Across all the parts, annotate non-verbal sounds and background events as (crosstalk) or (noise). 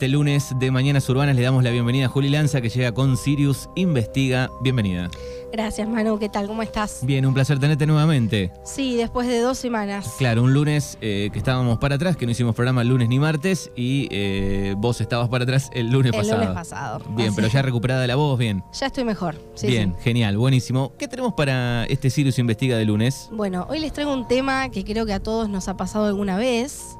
este lunes de Mañanas Urbanas le damos la bienvenida a Juli Lanza que llega con Sirius Investiga. Bienvenida. Gracias, Manu. ¿Qué tal? ¿Cómo estás? Bien, un placer tenerte nuevamente. Sí, después de dos semanas. Claro, un lunes eh, que estábamos para atrás, que no hicimos programa el lunes ni martes, y eh, vos estabas para atrás el lunes El pasado. lunes pasado. Bien, Así pero ya recuperada la voz, bien. Ya estoy mejor. Sí, bien, sí. genial, buenísimo. ¿Qué tenemos para este Sirius Investiga de lunes? Bueno, hoy les traigo un tema que creo que a todos nos ha pasado alguna vez.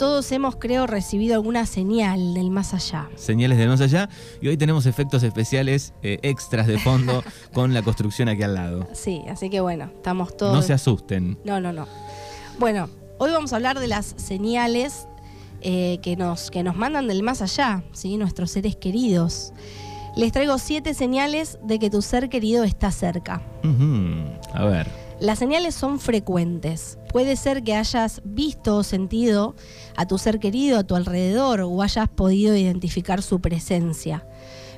Todos hemos, creo, recibido alguna señal del más allá. Señales de más allá. Y hoy tenemos efectos especiales eh, extras de fondo (laughs) con la construcción aquí al lado. Sí, así que bueno, estamos todos. No se asusten. No, no, no. Bueno, hoy vamos a hablar de las señales eh, que, nos, que nos mandan del más allá, ¿sí? nuestros seres queridos. Les traigo siete señales de que tu ser querido está cerca. A ver. Las señales son frecuentes. Puede ser que hayas visto o sentido a tu ser querido a tu alrededor o hayas podido identificar su presencia.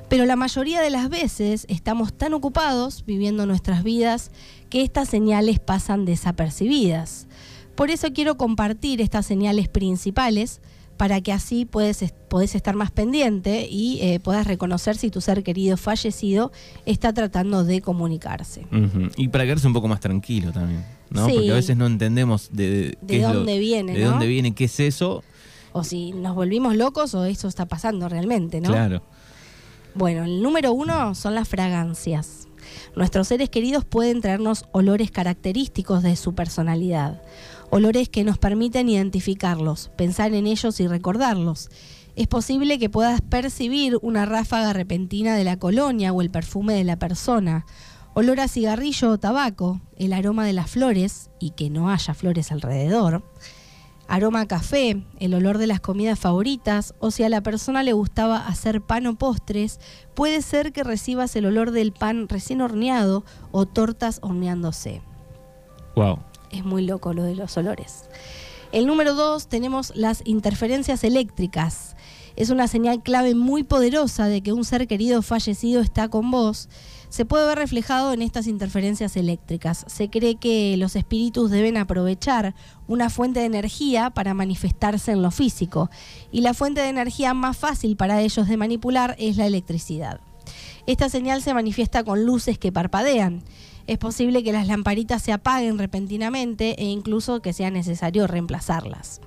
Pero la mayoría de las veces estamos tan ocupados viviendo nuestras vidas que estas señales pasan desapercibidas. Por eso quiero compartir estas señales principales para que así puedes, podés estar más pendiente y eh, puedas reconocer si tu ser querido fallecido está tratando de comunicarse. Y para quedarse un poco más tranquilo también, ¿no? Sí. Porque a veces no entendemos de, de De qué es lo- dónde viene, de ¿no? dónde viene, qué es eso. o si nos volvimos locos o eso está pasando realmente, ¿no? Claro. Bueno, el número uno son las fragancias. Nuestros seres queridos pueden traernos olores característicos de su personalidad, olores que nos permiten identificarlos, pensar en ellos y recordarlos. Es posible que puedas percibir una ráfaga repentina de la colonia o el perfume de la persona, olor a cigarrillo o tabaco, el aroma de las flores y que no haya flores alrededor, aroma a café, el olor de las comidas favoritas, o si a la persona le gustaba hacer pan o postres, puede ser que recibas el olor del pan recién horneado o tortas horneándose. Wow. Es muy loco lo de los olores. El número dos tenemos las interferencias eléctricas. Es una señal clave muy poderosa de que un ser querido fallecido está con vos. Se puede ver reflejado en estas interferencias eléctricas. Se cree que los espíritus deben aprovechar una fuente de energía para manifestarse en lo físico. Y la fuente de energía más fácil para ellos de manipular es la electricidad. Esta señal se manifiesta con luces que parpadean. Es posible que las lamparitas se apaguen repentinamente e incluso que sea necesario reemplazarlas.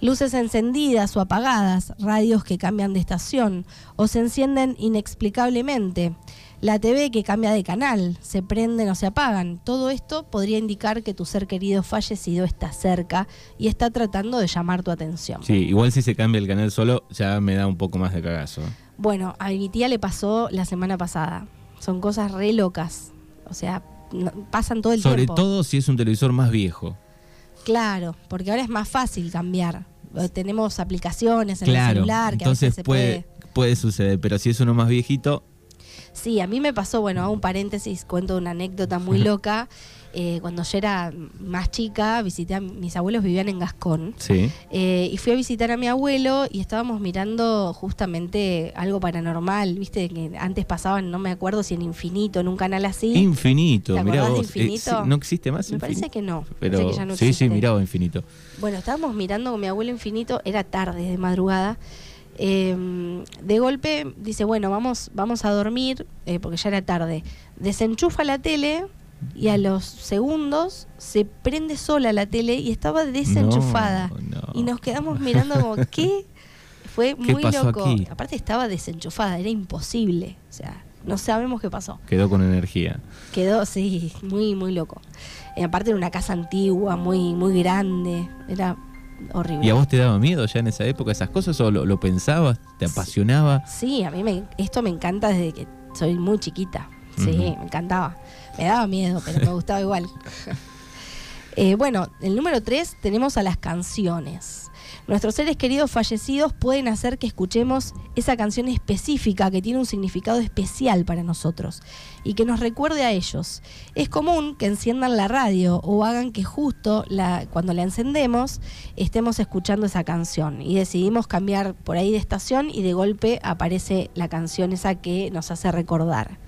Luces encendidas o apagadas, radios que cambian de estación o se encienden inexplicablemente, la TV que cambia de canal, se prenden o se apagan. Todo esto podría indicar que tu ser querido fallecido está cerca y está tratando de llamar tu atención. Sí, igual si se cambia el canal solo, ya me da un poco más de cagazo. Bueno, a mi tía le pasó la semana pasada. Son cosas re locas. O sea, no- pasan todo el Sobre tiempo. todo si es un televisor más viejo. Claro, porque ahora es más fácil cambiar. Eh, Tenemos aplicaciones en el celular que a Entonces veces se puede, puede. puede suceder, pero si es uno más viejito, Sí, a mí me pasó, bueno, hago un paréntesis, cuento una anécdota muy (laughs) loca. Eh, cuando yo era más chica, visité a mis abuelos vivían en Gascón. sí. Eh, y fui a visitar a mi abuelo y estábamos mirando justamente algo paranormal, viste, que antes pasaban, no me acuerdo si en Infinito, en un canal así. Infinito, ¿Te mirá de. Eh, Infinito? no existe más Me parece Infinito? que no. Pero parece que ya no sí, sí, mirá vos, Infinito. Bueno, estábamos mirando con mi abuelo infinito, era tarde, de madrugada. Eh, de golpe dice, bueno, vamos, vamos a dormir, eh, porque ya era tarde. Desenchufa la tele y a los segundos se prende sola la tele y estaba desenchufada. No, no. Y nos quedamos mirando como, (laughs) ¿qué? Fue ¿Qué muy pasó loco. aquí? Aparte estaba desenchufada, era imposible. O sea, no sabemos qué pasó. Quedó con energía. Quedó, sí, muy, muy loco. Y aparte era una casa antigua, muy, muy grande. Era horrible. ¿Y a vos te daba miedo ya en esa época esas cosas o lo, lo pensabas, te apasionaba? Sí, a mí me, esto me encanta desde que soy muy chiquita. Sí, me encantaba. Me daba miedo, pero me gustaba igual. (laughs) Eh, bueno, el número tres tenemos a las canciones. Nuestros seres queridos fallecidos pueden hacer que escuchemos esa canción específica que tiene un significado especial para nosotros y que nos recuerde a ellos. Es común que enciendan la radio o hagan que justo la, cuando la encendemos estemos escuchando esa canción y decidimos cambiar por ahí de estación y de golpe aparece la canción esa que nos hace recordar.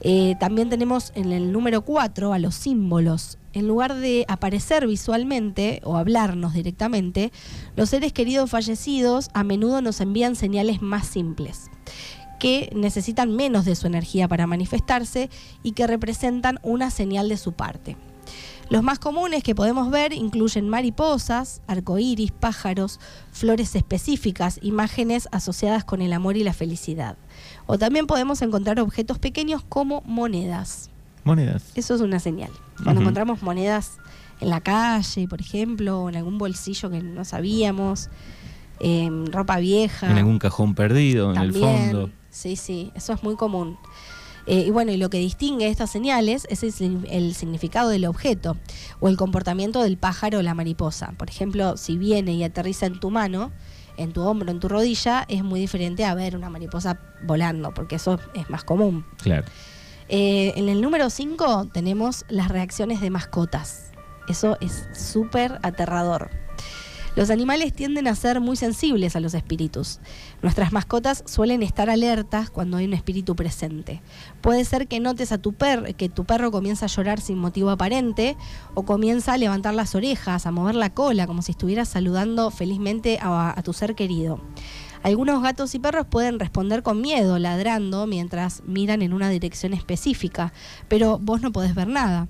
Eh, también tenemos en el número 4 a los símbolos. En lugar de aparecer visualmente o hablarnos directamente, los seres queridos fallecidos a menudo nos envían señales más simples que necesitan menos de su energía para manifestarse y que representan una señal de su parte. Los más comunes que podemos ver incluyen mariposas, arcoíris, pájaros, flores específicas, imágenes asociadas con el amor y la felicidad. O también podemos encontrar objetos pequeños como monedas. Monedas. Eso es una señal. Cuando encontramos monedas en la calle, por ejemplo, o en algún bolsillo que no sabíamos, en ropa vieja. En algún cajón perdido, en el fondo. Sí, sí, eso es muy común. Eh, y bueno, y lo que distingue estas señales es el, significado del objeto o el comportamiento del pájaro o la mariposa. Por ejemplo, si viene y aterriza en tu mano, en tu hombro, en tu rodilla, es muy diferente a ver una mariposa volando, porque eso es más común. Claro. Eh, en el número 5 tenemos las reacciones de mascotas. Eso es súper aterrador. Los animales tienden a ser muy sensibles a los espíritus. Nuestras mascotas suelen estar alertas cuando hay un espíritu presente. Puede ser que notes a tu perro que tu perro comienza a llorar sin motivo aparente o comienza a levantar las orejas, a mover la cola como si estuvieras saludando felizmente a, a tu ser querido. Algunos gatos y perros pueden responder con miedo, ladrando, mientras miran en una dirección específica, pero vos no podés ver nada.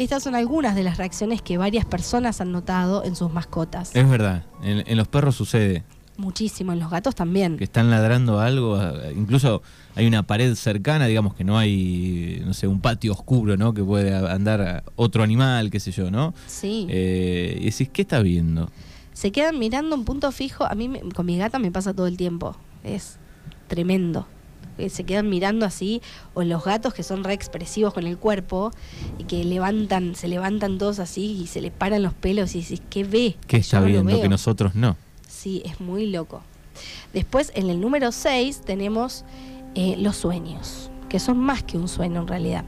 Estas son algunas de las reacciones que varias personas han notado en sus mascotas. Es verdad, en, los perros sucede. Muchísimo, en los gatos también. Que están ladrando algo, incluso hay una pared cercana, digamos que no hay, no sé, un patio oscuro, ¿no? Que puede andar otro animal, qué sé yo, ¿no? Sí. Eh, y decís, ¿qué estás viendo? Se quedan mirando un punto fijo. A mí, con mi gata me pasa todo el tiempo. Es tremendo se quedan mirando así, o los gatos que son re expresivos con el cuerpo y que levantan, se levantan todos así y se les paran los pelos y dices, ¿qué ve? ¿Qué está viendo que nosotros no? Sí, es muy loco. Después, en el número 6 tenemos eh, los sueños que son más que un sueño en realidad.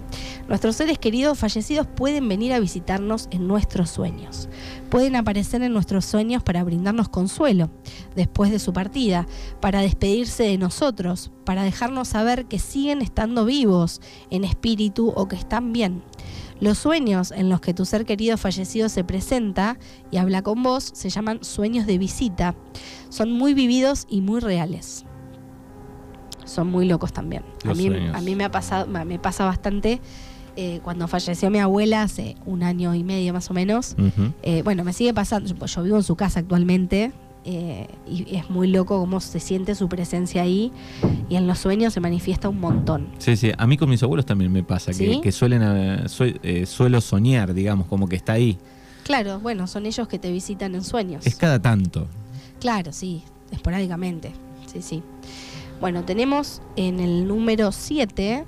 Nuestros seres queridos fallecidos pueden venir a visitarnos en nuestros sueños. Pueden aparecer en nuestros sueños para brindarnos consuelo después de su partida, para despedirse de nosotros, para dejarnos saber que siguen estando vivos en espíritu o que están bien. Los sueños en los que tu ser querido fallecido se presenta y habla con vos se llaman sueños de visita. Son muy vividos y muy reales son muy locos también. a mí, a mí me ha pasado, me pasa bastante. Eh, cuando falleció mi abuela hace un año y medio más o menos, eh, bueno, me sigue pasando, yo, vivo en su casa actualmente eh, y es muy loco cómo se siente su presencia ahí y en los sueños se manifiesta un montón. Sí, sí, a mí con mis abuelos también me pasa, que, suelen, suelo soñar, digamos, como que está ahí. Claro, bueno, son ellos que te visitan en sueños. Es cada tanto. Claro, sí, esporádicamente, sí, sí. Bueno, tenemos en el número 7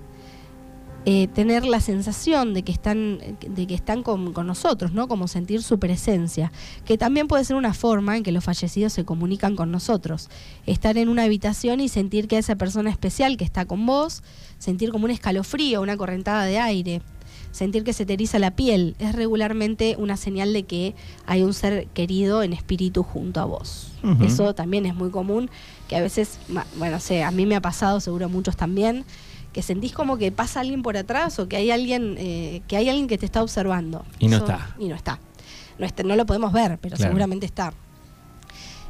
eh, tener la sensación de que están, de que están con, nosotros, ¿no? Como sentir su presencia, que también puede ser una forma en que los fallecidos se comunican con nosotros. Estar en una habitación y sentir que esa persona especial que está con vos, sentir como un escalofrío, una correntada de aire, sentir que se te eriza la piel, es regularmente una señal de que hay un ser querido en espíritu junto a vos. Eso también es muy común que a veces, bueno, sé, a mí me ha pasado, seguro a muchos también, que sentís como que pasa alguien por atrás o que hay alguien, eh, que hay alguien que te está observando. Y no está. Y no está. No, no lo podemos ver, pero seguramente está.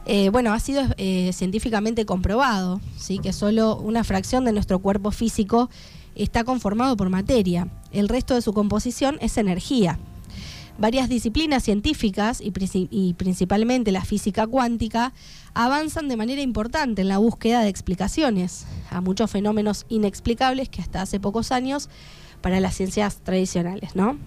Eh, bueno, ha sido eh, científicamente comprobado ¿sí? que solo una fracción de nuestro cuerpo físico está conformado por materia. El resto de su composición es energía. Varias disciplinas científicas y, principalmente la física cuántica avanzan de manera importante en la búsqueda de explicaciones a muchos fenómenos inexplicables que hasta hace pocos años para las ciencias tradicionales, ¿no?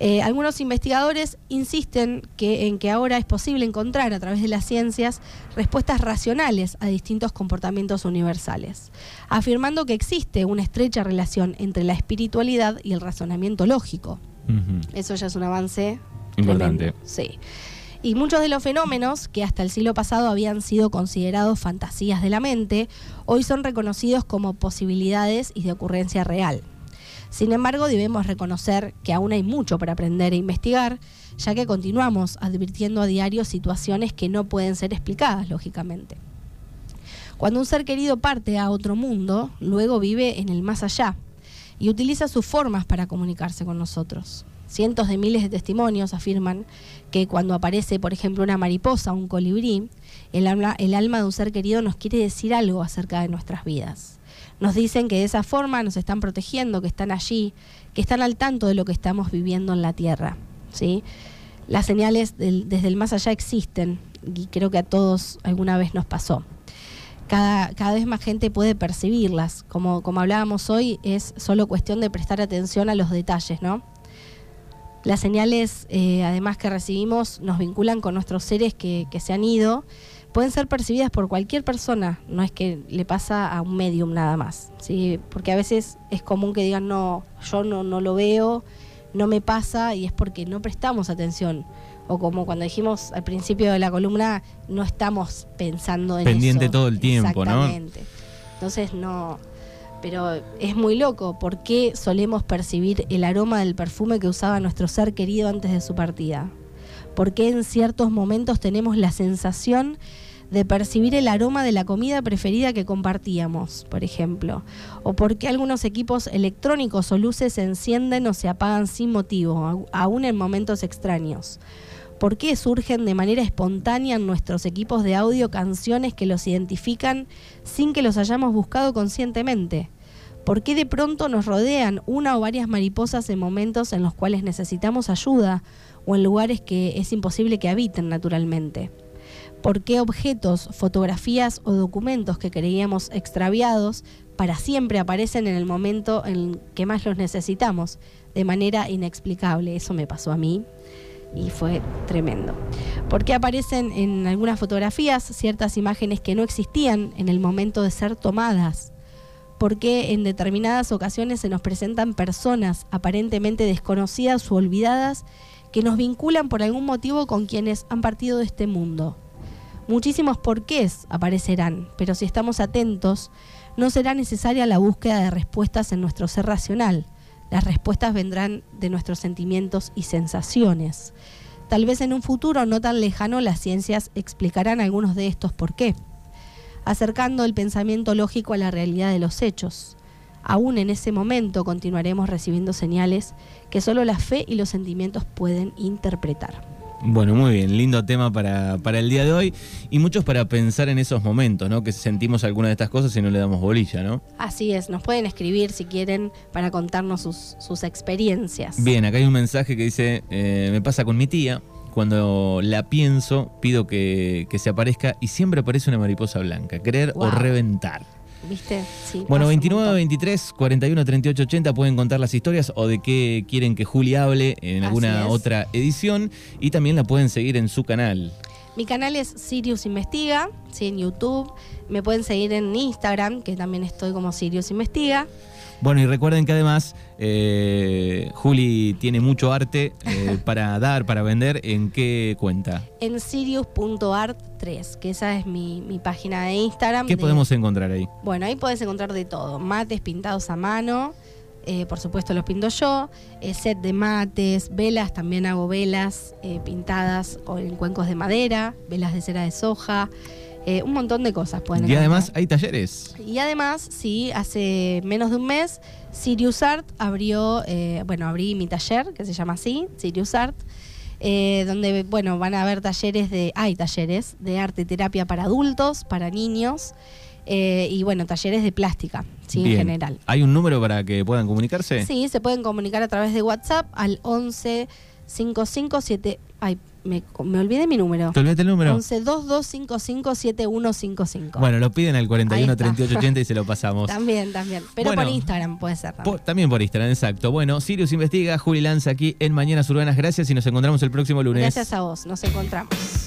Eh, algunos investigadores insisten que, en que ahora es posible encontrar a través de las ciencias respuestas racionales a distintos comportamientos universales, afirmando que existe una estrecha relación entre la espiritualidad y el razonamiento lógico. Eso ya es un avance importante. Sí. Y muchos de los fenómenos que hasta el siglo pasado habían sido considerados fantasías de la mente, hoy son reconocidos como posibilidades y de ocurrencia real. Sin embargo, debemos reconocer que aún hay mucho para aprender e investigar, ya que continuamos advirtiendo a diario situaciones que no pueden ser explicadas, lógicamente. Cuando un ser querido parte a otro mundo, luego vive en el más allá, y utiliza sus formas para comunicarse con nosotros. Cientos de miles de testimonios afirman que cuando aparece, por ejemplo, una mariposa o un colibrí, el alma, el alma de un ser querido nos quiere decir algo acerca de nuestras vidas. Nos dicen que de esa forma nos están protegiendo, que están allí, que están al tanto de lo que estamos viviendo en la Tierra. ¿sí? Las señales desde el más allá existen y creo que a todos alguna vez nos pasó. Cada, cada, vez más gente puede percibirlas. Como, como hablábamos hoy, es solo cuestión de prestar atención a los detalles, ¿no? Las señales, eh, además que recibimos, nos vinculan con nuestros seres que, que, se han ido. Pueden ser percibidas por cualquier persona, no es que le pasa a un medium nada más. ¿sí? Porque a veces es común que digan, no, yo no, no lo veo, no me pasa, y es porque no prestamos atención. O como cuando dijimos al principio de la columna, no estamos pensando en Pendiente todo el tiempo, ¿no? Entonces no pero es muy loco. ¿Por qué solemos percibir el aroma del perfume que usaba nuestro ser querido antes de su partida? ¿Por qué en ciertos momentos tenemos la sensación de percibir el aroma de la comida preferida que compartíamos, por ejemplo? ¿O por qué algunos equipos electrónicos o luces se encienden o se apagan sin motivo, aún en momentos extraños? ¿Por qué surgen de manera espontánea en nuestros equipos de audio canciones que los identifican sin que los hayamos buscado conscientemente? ¿Por qué de pronto nos rodean una o varias mariposas en momentos en los cuales necesitamos ayuda o en lugares que es imposible que habiten naturalmente? ¿Por qué objetos, fotografías o documentos que creíamos extraviados para siempre aparecen en el momento en que más los necesitamos, de manera inexplicable? Eso me pasó a mí y fue tremendo. ¿Por qué aparecen en algunas fotografías ciertas imágenes que no existían en el momento de ser tomadas? Por qué en determinadas ocasiones se nos presentan personas aparentemente desconocidas o olvidadas que nos vinculan por algún motivo con quienes han partido de este mundo. Muchísimos porqués aparecerán, pero si estamos atentos, no será necesaria la búsqueda de respuestas en nuestro ser racional. Las respuestas vendrán de nuestros sentimientos y sensaciones. Tal vez en un futuro no tan lejano las ciencias explicarán algunos de estos por qué acercando el pensamiento lógico a la realidad de los hechos. Aún en ese momento continuaremos recibiendo señales que solo la fe y los sentimientos pueden interpretar. Bueno, muy bien, lindo tema para, para, el día de hoy y muchos para pensar en esos momentos, ¿no? Que sentimos alguna de estas cosas y no le damos bolilla, ¿no? Así es, nos pueden escribir si quieren para contarnos sus, sus experiencias. Bien, acá hay un mensaje que dice, eh, me pasa con mi tía, cuando la pienso, pido que, se aparezca y siempre aparece una mariposa blanca. Creer o reventar. ¿Viste? Sí, bueno, 29, 23, 41, 38, 80 pueden contar las historias o de qué quieren que Juli hable en alguna otra edición y también la pueden seguir en su canal. Mi canal es Sirius Investiga, ¿sí? en YouTube. Me pueden seguir en Instagram, que también estoy como Sirius Investiga. Bueno, y recuerden que además eh, Juli tiene mucho arte eh, (laughs) para dar, para vender. ¿En qué cuenta? En sirius.art3, que esa es mi, página de Instagram. ¿Qué podemos encontrar ahí? Bueno, ahí puedes encontrar de todo. Mates pintados a mano. Eh, por supuesto los pinto yo, set de mates, velas, también hago velas pintadas en cuencos de madera, velas de cera de soja, eh, un montón de cosas pueden Y además hay talleres. Y además, sí, hace menos de un mes, Sirius Art abrió, eh, bueno, abrí mi taller, que se llama así, Sirius Art, eh, donde, bueno, van a haber talleres de, hay talleres de arte terapia para adultos, para niños, y bueno, talleres de plástica, sí, en general. ¿Hay un número para que puedan comunicarse? Sí, se pueden comunicar a través de WhatsApp al 11 557, ay, me, me, olvidé mi número. ¿Te olvidaste el número? 11 22557155. Bueno, lo piden al 41 38 80 y se lo (laughs) pasamos. también, también. Pero por Instagram puede ser. También. Por, también por Instagram, exacto. Bueno, Sirius investiga, Juli Lanza aquí en Mañanas Urbanas. Gracias y nos encontramos el próximo lunes. Gracias a vos, nos encontramos.